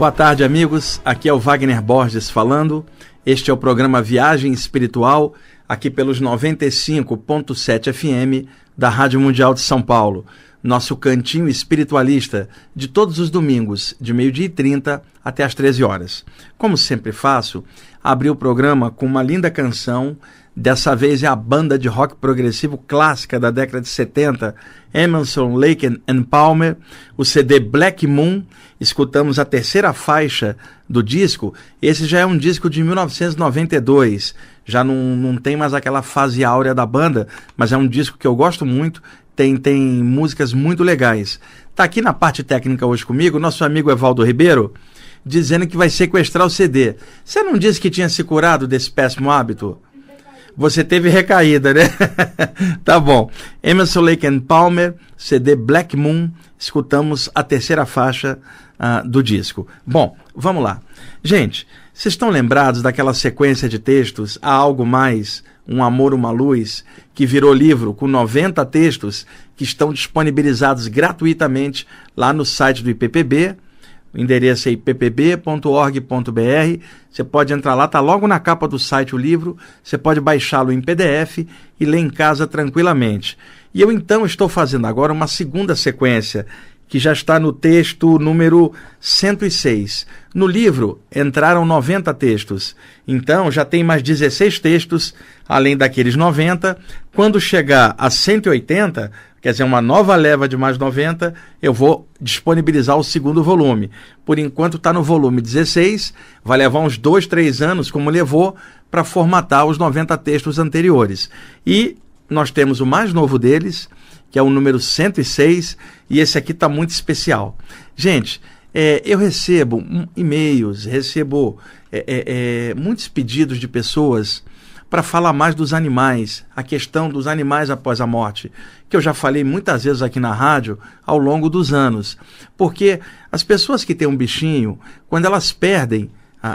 Boa tarde, amigos. Aqui é o Wagner Borges falando. Este é o programa Viagem Espiritual, aqui pelos 95.7 FM da Rádio Mundial de São Paulo. Nosso cantinho espiritualista de todos os domingos, de meio-dia e 30 até as 13 horas. Como sempre faço, abri o programa com uma linda canção Dessa vez é a banda de rock progressivo clássica da década de 70, Emerson, Lake and Palmer, o CD Black Moon. Escutamos a terceira faixa do disco. Esse já é um disco de 1992. Já não, não tem mais aquela fase áurea da banda, mas é um disco que eu gosto muito. Tem, tem músicas muito legais. Tá aqui na parte técnica hoje comigo nosso amigo Evaldo Ribeiro, dizendo que vai sequestrar o CD. Você não disse que tinha se curado desse péssimo hábito? Você teve recaída, né? tá bom. Emerson Lake and Palmer, CD Black Moon, escutamos a terceira faixa uh, do disco. Bom, vamos lá. Gente, vocês estão lembrados daquela sequência de textos, Há Algo Mais, Um Amor, Uma Luz, que virou livro com 90 textos que estão disponibilizados gratuitamente lá no site do IPPB, o endereço é ippb.org.br. Você pode entrar lá, está logo na capa do site o livro. Você pode baixá-lo em PDF e ler em casa tranquilamente. E eu então estou fazendo agora uma segunda sequência, que já está no texto número 106. No livro entraram 90 textos. Então já tem mais 16 textos, além daqueles 90. Quando chegar a 180, quer dizer, uma nova leva de mais 90, eu vou disponibilizar o segundo volume. Por enquanto está no volume 16, vai levar uns dois, três anos, como levou, para formatar os 90 textos anteriores. E nós temos o mais novo deles, que é o número 106, e esse aqui está muito especial. Gente, é, eu recebo e-mails, recebo é, é, é, muitos pedidos de pessoas para falar mais dos animais, a questão dos animais após a morte, que eu já falei muitas vezes aqui na rádio ao longo dos anos. Porque as pessoas que têm um bichinho, quando elas perdem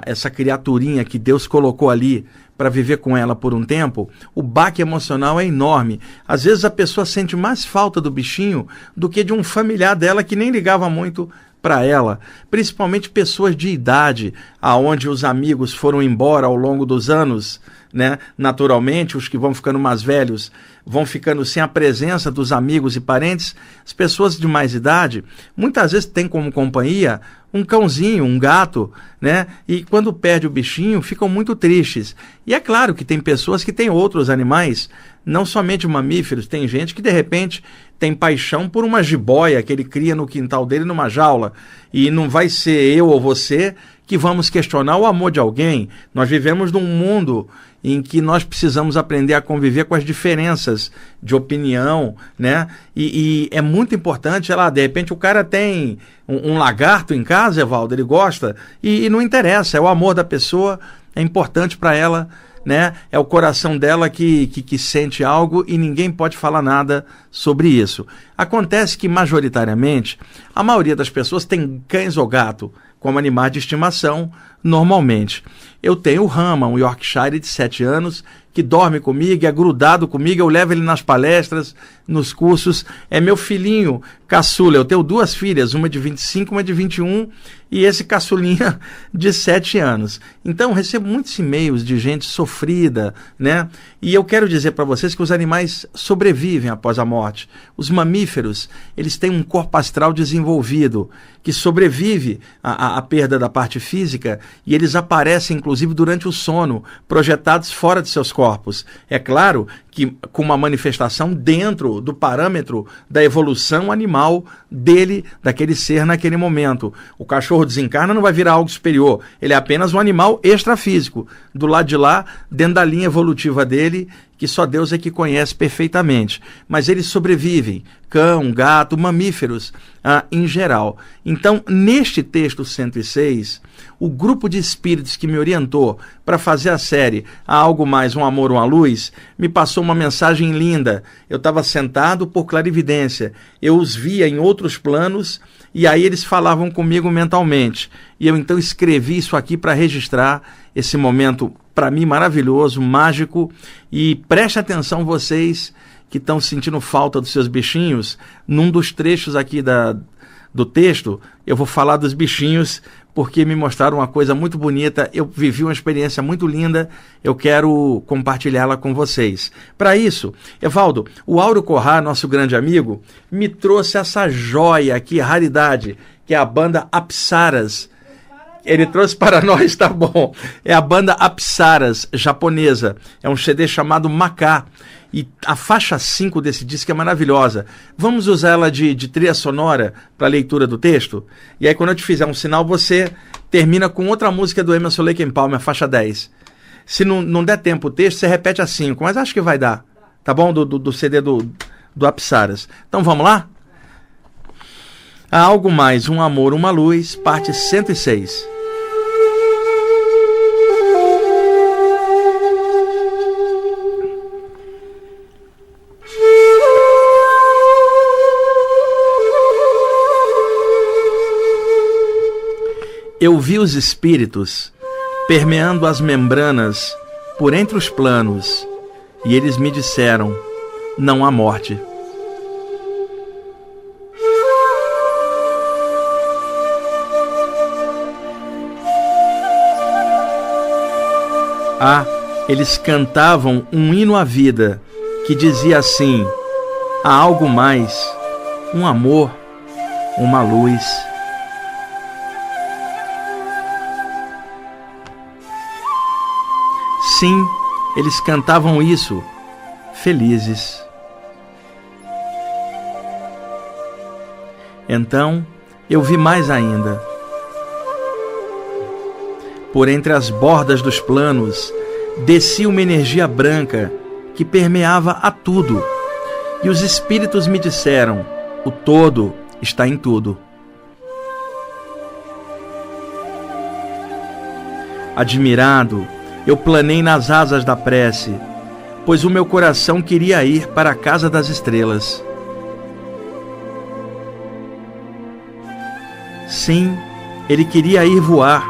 essa criaturinha que Deus colocou ali para viver com ela por um tempo, o baque emocional é enorme. Às vezes a pessoa sente mais falta do bichinho do que de um familiar dela que nem ligava muito para ela, principalmente pessoas de idade, aonde os amigos foram embora ao longo dos anos, né? Naturalmente, os que vão ficando mais velhos vão ficando sem a presença dos amigos e parentes. As pessoas de mais idade muitas vezes têm como companhia um cãozinho, um gato, né? E quando perde o bichinho, ficam muito tristes. E é claro que tem pessoas que têm outros animais, não somente mamíferos, tem gente que de repente tem paixão por uma jiboia que ele cria no quintal dele numa jaula. E não vai ser eu ou você que vamos questionar o amor de alguém. Nós vivemos num mundo em que nós precisamos aprender a conviver com as diferenças de opinião, né? E, e é muito importante, lá, de repente o cara tem um, um lagarto em casa, Evaldo, ele gosta, e, e não interessa, é o amor da pessoa, é importante para ela né? É o coração dela que, que, que, sente algo e ninguém pode falar nada sobre isso. Acontece que, majoritariamente, a maioria das pessoas tem cães ou gato como animais de estimação, normalmente. Eu tenho o Rama, um Yorkshire de 7 anos, que dorme comigo, é grudado comigo, eu levo ele nas palestras, nos cursos. É meu filhinho caçula. Eu tenho duas filhas, uma de 25, uma de 21, e esse caçulinha de 7 anos. Então, recebo muitos e-mails de gente sofrida, né? E eu quero dizer para vocês que os animais sobrevivem após a morte. Os mamíferos, eles têm um corpo astral desenvolvido, que sobrevive à, à perda da parte física, e eles aparecem, inclusive, durante o sono, projetados fora de seus corpos. É claro que com uma manifestação dentro do parâmetro da evolução animal dele, daquele ser naquele momento. O cachorro desencarna não vai virar algo superior, ele é apenas um animal extrafísico. Do lado de lá, dentro da linha evolutiva dele, que só Deus é que conhece perfeitamente. Mas eles sobrevivem, cão, gato, mamíferos ah, em geral. Então, neste texto 106, o grupo de espíritos que me orientou para fazer a série Há Algo Mais, Um Amor, Uma Luz, me passou uma mensagem linda. Eu estava sentado por clarividência, eu os via em outros planos e aí eles falavam comigo mentalmente. E eu então escrevi isso aqui para registrar esse momento para mim maravilhoso, mágico. E preste atenção vocês que estão sentindo falta dos seus bichinhos, num dos trechos aqui da, do texto, eu vou falar dos bichinhos porque me mostraram uma coisa muito bonita. Eu vivi uma experiência muito linda. Eu quero compartilhá-la com vocês. Para isso, Evaldo, o Auro Corrá, nosso grande amigo, me trouxe essa joia aqui, raridade, que é a banda Apsaras. Ele trouxe para nós, tá bom. É a banda Apsaras, japonesa. É um CD chamado Macá. E a faixa 5 desse disco é maravilhosa. Vamos usar ela de, de trilha sonora para leitura do texto? E aí, quando eu te fizer um sinal, você termina com outra música do Emerson Lake and Palmer, a faixa 10. Se não, não der tempo o texto, você repete a 5, mas acho que vai dar. Tá bom? Do, do, do CD do, do Apsaras. Então vamos lá? Há algo mais, um amor, uma luz, parte 106. Eu vi os espíritos permeando as membranas por entre os planos, e eles me disseram: não há morte. Ah, eles cantavam um hino à vida que dizia assim: há algo mais, um amor, uma luz. Sim, eles cantavam isso, felizes. Então eu vi mais ainda. Por entre as bordas dos planos descia uma energia branca que permeava a tudo, e os espíritos me disseram: o todo está em tudo. Admirado, eu planei nas asas da prece, pois o meu coração queria ir para a casa das estrelas. Sim, ele queria ir voar,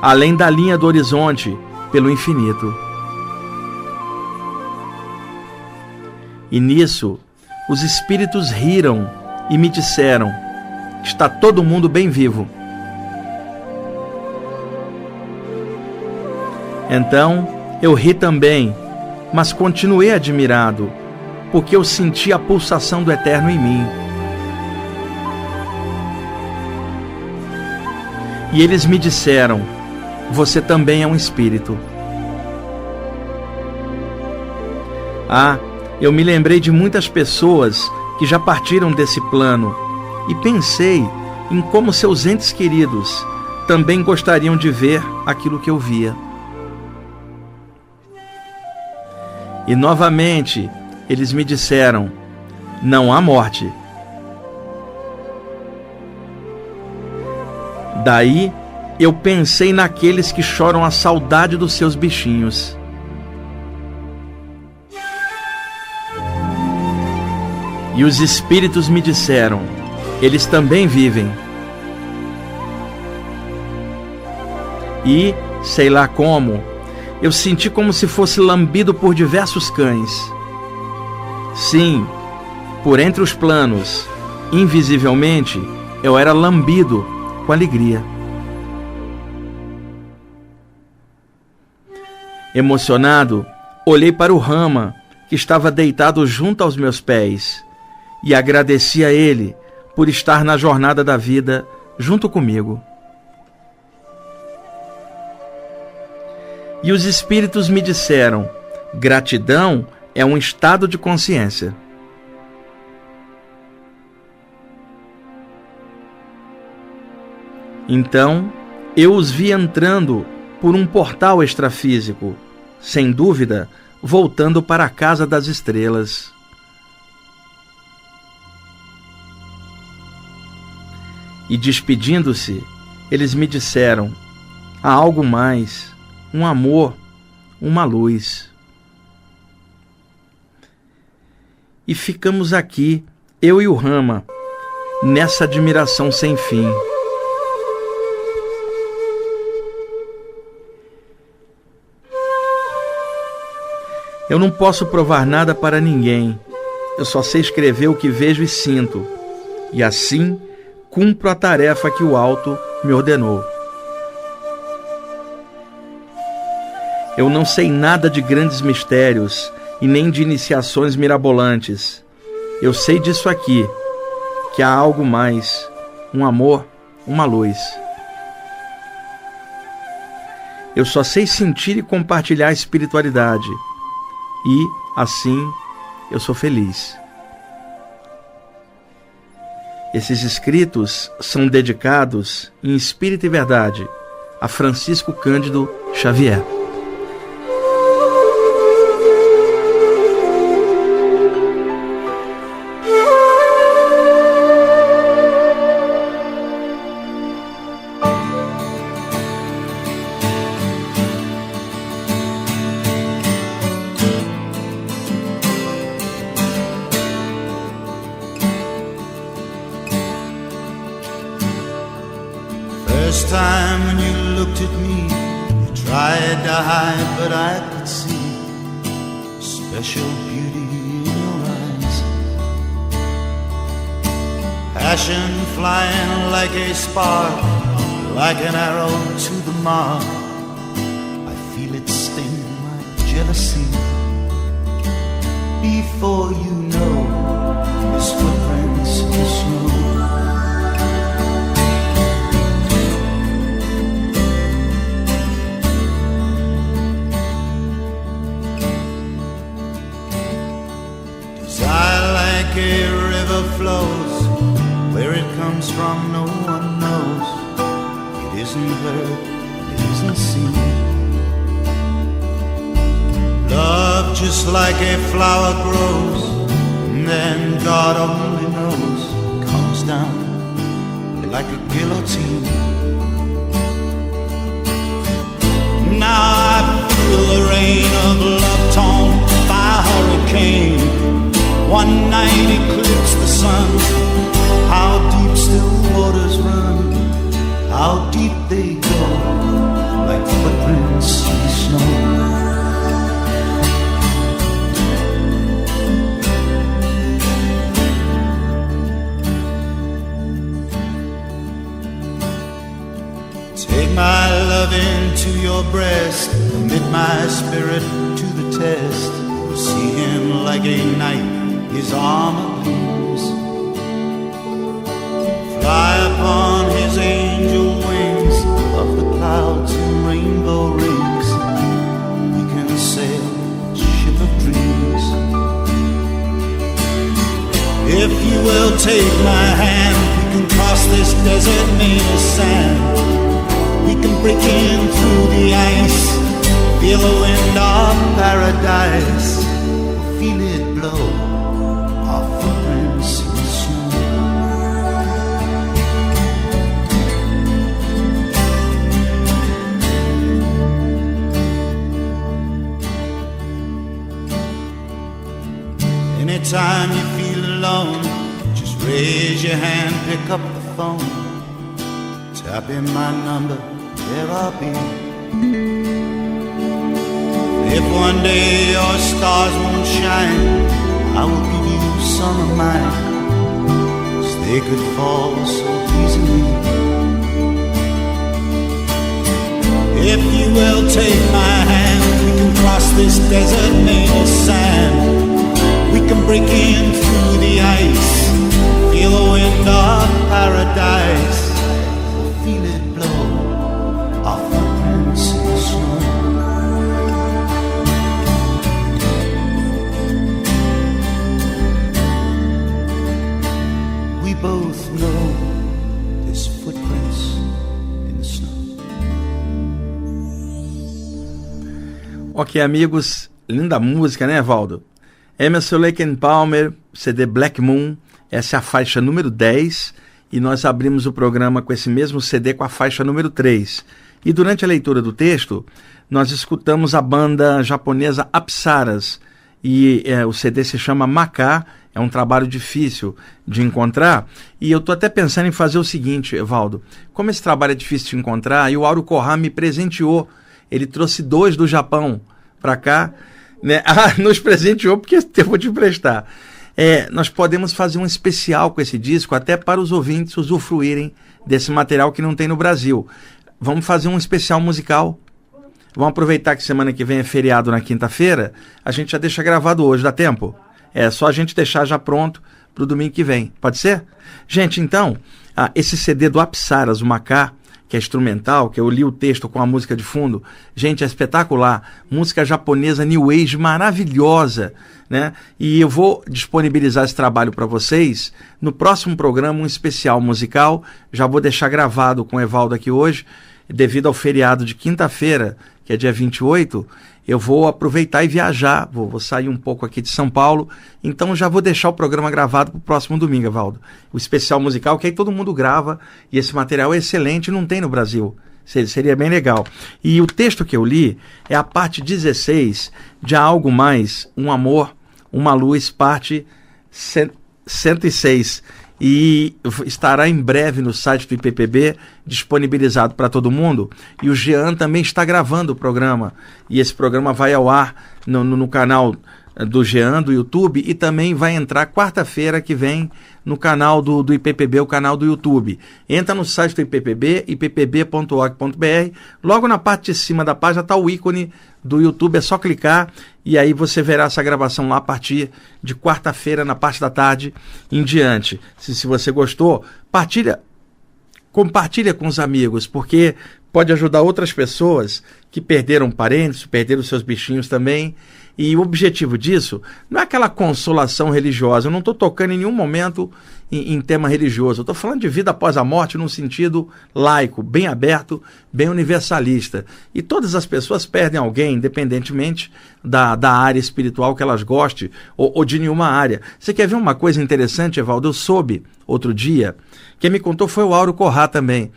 além da linha do horizonte, pelo infinito. E nisso, os espíritos riram e me disseram: Está todo mundo bem vivo. Então eu ri também, mas continuei admirado, porque eu senti a pulsação do eterno em mim. E eles me disseram: Você também é um espírito. Ah, eu me lembrei de muitas pessoas que já partiram desse plano e pensei em como seus entes queridos também gostariam de ver aquilo que eu via. E novamente eles me disseram: Não há morte. Daí eu pensei naqueles que choram a saudade dos seus bichinhos. E os espíritos me disseram: Eles também vivem. E, sei lá como, eu senti como se fosse lambido por diversos cães. Sim, por entre os planos, invisivelmente, eu era lambido com alegria. Emocionado, olhei para o Rama, que estava deitado junto aos meus pés, e agradeci a ele por estar na jornada da vida junto comigo. E os espíritos me disseram: gratidão é um estado de consciência. Então, eu os vi entrando por um portal extrafísico, sem dúvida, voltando para a casa das estrelas. E despedindo-se, eles me disseram: há algo mais um amor, uma luz. E ficamos aqui, eu e o Rama, nessa admiração sem fim. Eu não posso provar nada para ninguém. Eu só sei escrever o que vejo e sinto. E assim cumpro a tarefa que o alto me ordenou. Eu não sei nada de grandes mistérios e nem de iniciações mirabolantes. Eu sei disso aqui, que há algo mais, um amor, uma luz. Eu só sei sentir e compartilhar a espiritualidade. E, assim, eu sou feliz. Esses escritos são dedicados, em espírito e verdade, a Francisco Cândido Xavier. special beauty in your eyes. Passion flying like a spark, like an arrow to the mark. I feel it sting my jealousy. Before you know, this foot A River flows. Where it comes from, no one knows. It isn't heard, it isn't seen. Love, just like a flower grows, and then God only knows, comes down like a guillotine. Now I feel the rain of love torn by hurricane. One night eclipse the sun. How deep still waters run, how deep they go, like footprints in snow. Take my love into your breast, commit my spirit to the test. See him like a knight his armor gleams. Fly upon his angel wings of the clouds and rainbow rings. We can sail ship of dreams. If you will take my hand, we can cross this desert made of sand. We can break in through the ice, feel the wind of paradise. Raise your hand, pick up the phone. Tap in my number, there I'll be. If one day your stars won't shine, I will give you some of mine. Cause they could fall so easily. If you will take my hand, we can cross this desert made of sand. We can break in through the ice feel the wind of paradise, snow. We both know snow. Ok, amigos, linda música, né, Valdo? Emerson Lake and Palmer, CD Black Moon essa é a faixa número 10 e nós abrimos o programa com esse mesmo CD com a faixa número 3. E durante a leitura do texto, nós escutamos a banda japonesa Apsaras e é, o CD se chama Maká. é um trabalho difícil de encontrar. E eu estou até pensando em fazer o seguinte, Evaldo: como esse trabalho é difícil de encontrar, e o Auro Corrá me presenteou, ele trouxe dois do Japão para cá, né? Ah, nos presenteou porque eu vou te emprestar é, nós podemos fazer um especial com esse disco, até para os ouvintes usufruírem desse material que não tem no Brasil. Vamos fazer um especial musical. Vamos aproveitar que semana que vem é feriado na quinta-feira. A gente já deixa gravado hoje, dá tempo? É só a gente deixar já pronto para o domingo que vem. Pode ser? Gente, então, ah, esse CD do Apsaras, o Macá, que é instrumental, que eu li o texto com a música de fundo. Gente, é espetacular. Música japonesa New Age maravilhosa, né? E eu vou disponibilizar esse trabalho para vocês no próximo programa, um especial musical. Já vou deixar gravado com o Evaldo aqui hoje, devido ao feriado de quinta-feira, que é dia 28 eu vou aproveitar e viajar, vou, vou, sair um pouco aqui de São Paulo, então já vou deixar o programa gravado para o próximo domingo, Valdo. O especial musical, que aí todo mundo grava, e esse material é excelente, não tem no Brasil. Seria bem legal. E o texto que eu li é a parte 16 de Algo Mais, Um Amor, Uma Luz, parte 106 e estará em breve no site do IPPB disponibilizado para todo mundo. E o Jean também está gravando o programa. E esse programa vai ao ar no, no, no canal do Jean, do YouTube, e também vai entrar quarta-feira que vem no canal do, do IPPB, o canal do YouTube. Entra no site do IPPB, ippb.org.br. Logo na parte de cima da página está o ícone do YouTube, é só clicar e aí você verá essa gravação lá a partir de quarta-feira, na parte da tarde em diante. Se, se você gostou, partilha, compartilha com os amigos, porque pode ajudar outras pessoas que perderam parentes, perderam seus bichinhos também e o objetivo disso não é aquela consolação religiosa. Eu não estou tocando em nenhum momento em, em tema religioso. Eu estou falando de vida após a morte num sentido laico, bem aberto, bem universalista. E todas as pessoas perdem alguém, independentemente da, da área espiritual que elas gostem ou, ou de nenhuma área. Você quer ver uma coisa interessante, Evaldo? Eu soube outro dia, quem me contou foi o Auro Corrá também,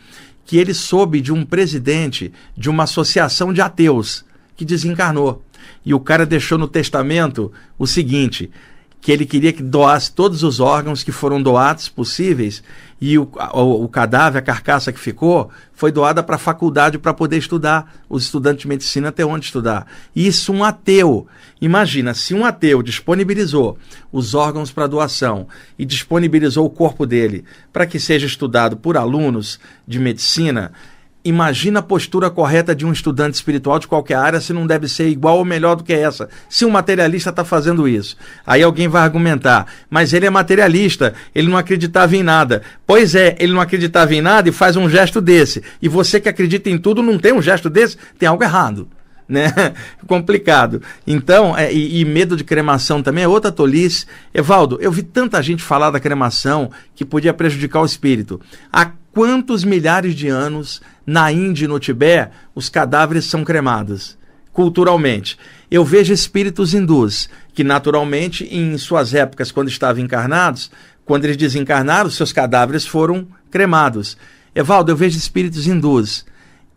que ele soube de um presidente de uma associação de ateus que desencarnou. E o cara deixou no testamento o seguinte: que ele queria que doasse todos os órgãos que foram doados possíveis e o, o, o cadáver, a carcaça que ficou, foi doada para a faculdade para poder estudar, os estudantes de medicina ter onde estudar. Isso um ateu. Imagina, se um ateu disponibilizou os órgãos para doação e disponibilizou o corpo dele para que seja estudado por alunos de medicina, Imagina a postura correta de um estudante espiritual de qualquer área se não deve ser igual ou melhor do que essa. Se um materialista está fazendo isso. Aí alguém vai argumentar, mas ele é materialista, ele não acreditava em nada. Pois é, ele não acreditava em nada e faz um gesto desse. E você que acredita em tudo não tem um gesto desse, tem algo errado né? Complicado. Então, é, e, e, medo de cremação também é outra tolice. Evaldo, eu vi tanta gente falar da cremação que podia prejudicar o espírito. Há quantos milhares de anos na Índia e no Tibete os cadáveres são cremados? Culturalmente. Eu vejo espíritos hindus que, naturalmente, em suas épocas, quando estavam encarnados, quando eles desencarnaram, seus cadáveres foram cremados. Evaldo, eu vejo espíritos hindus.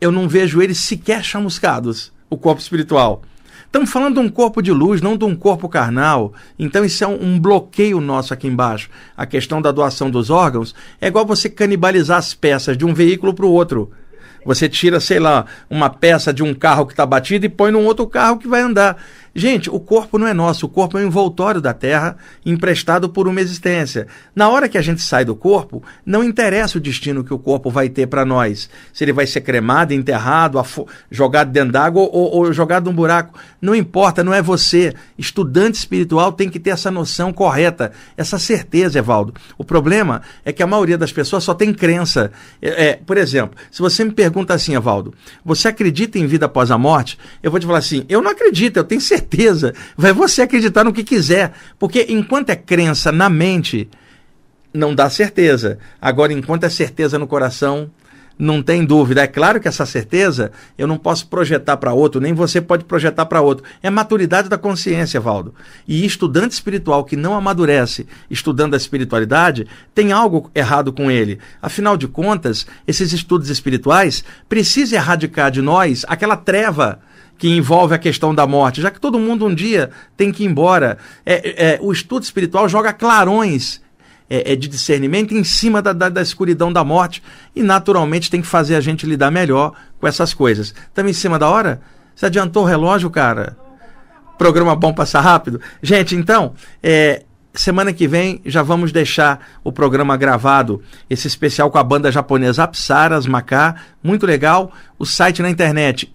Eu não vejo eles sequer chamuscados o corpo espiritual. Estamos falando de um corpo de luz, não de um corpo carnal. Então, isso é um, um, bloqueio nosso aqui embaixo. A questão da doação dos órgãos é igual você canibalizar as peças de um veículo para o outro. Você tira, sei lá, uma peça de um carro que está batido e põe num outro carro que vai andar. Gente, o corpo não é nosso, o corpo é um envoltório da Terra emprestado por uma existência. Na hora que a gente sai do corpo, não interessa o destino que o corpo vai ter para nós. Se ele vai ser cremado, enterrado, jogado dentro d'água ou, ou jogado num buraco. Não importa, não é você. Estudante espiritual tem que ter essa noção correta, essa certeza, Evaldo. O problema é que a maioria das pessoas só tem crença. É, é, por exemplo, se você me pergunta assim, Evaldo, você acredita em vida após a morte? Eu vou te falar assim, eu não acredito, eu tenho certeza certeza. Vai você acreditar no que quiser. Porque enquanto é crença na mente, não dá certeza. Agora, enquanto é certeza no coração, não tem dúvida. É claro que essa certeza eu não posso projetar para outro, nem você pode projetar para outro. É maturidade da consciência, Valdo. E estudante espiritual que não amadurece estudando a espiritualidade, tem algo errado com ele. Afinal de contas, esses estudos espirituais precisam erradicar de nós aquela treva que envolve a questão da morte, já que todo mundo um dia tem que ir embora. É, é, o estudo espiritual joga clarões é, é, de discernimento em cima da, da, da, escuridão da morte e, naturalmente, tem que fazer a gente lidar melhor com essas coisas. Estamos em cima da hora? Você adiantou o relógio, cara? Programa bom passar rápido? Gente, então, é, semana que vem já vamos deixar o programa gravado, esse especial com a banda japonesa Apsaras Macá, muito legal. O site na internet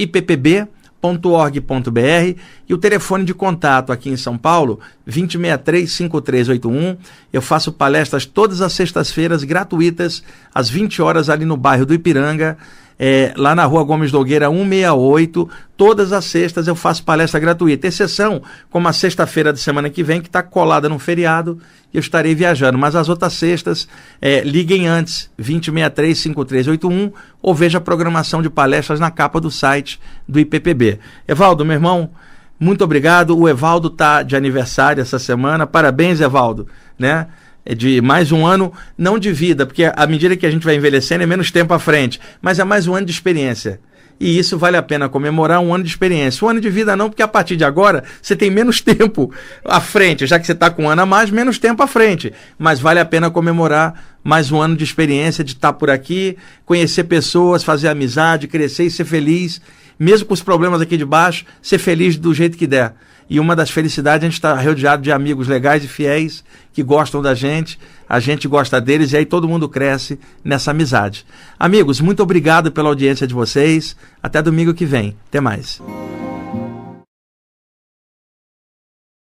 ippb.org.br e o telefone de contato aqui em São Paulo, 2063-5381. Eu faço palestras todas as sextas-feiras gratuitas, às 20 horas, ali no bairro do Ipiranga é, lá na rua Gomes Nogueira 168. Todas as sextas eu faço palestra gratuita, exceção como a sexta-feira da semana que vem, que está colada no feriado, eu estarei viajando. Mas as outras sextas, é, liguem antes, 2063-5381, ou veja a programação de palestras na capa do site do IPPB. Evaldo, meu irmão, muito obrigado. O Evaldo está de aniversário essa semana. Parabéns, Evaldo. Né? É de mais um ano, não de vida, porque à medida que a gente vai envelhecendo é menos tempo à frente, mas é mais um ano de experiência. E isso vale a pena comemorar um ano de experiência. Um ano de vida não, porque a partir de agora você tem menos tempo à frente, já que você está com um ano a mais, menos tempo à frente. Mas vale a pena comemorar mais um ano de experiência, de estar tá por aqui, conhecer pessoas, fazer amizade, crescer e ser feliz. Mesmo com os problemas aqui de baixo, ser feliz do jeito que der. E uma das felicidades a gente estar rodeado de amigos legais e fiéis que gostam da gente, a gente gosta deles e aí todo mundo cresce nessa amizade. Amigos, muito obrigado pela audiência de vocês. Até domingo que vem. Até mais.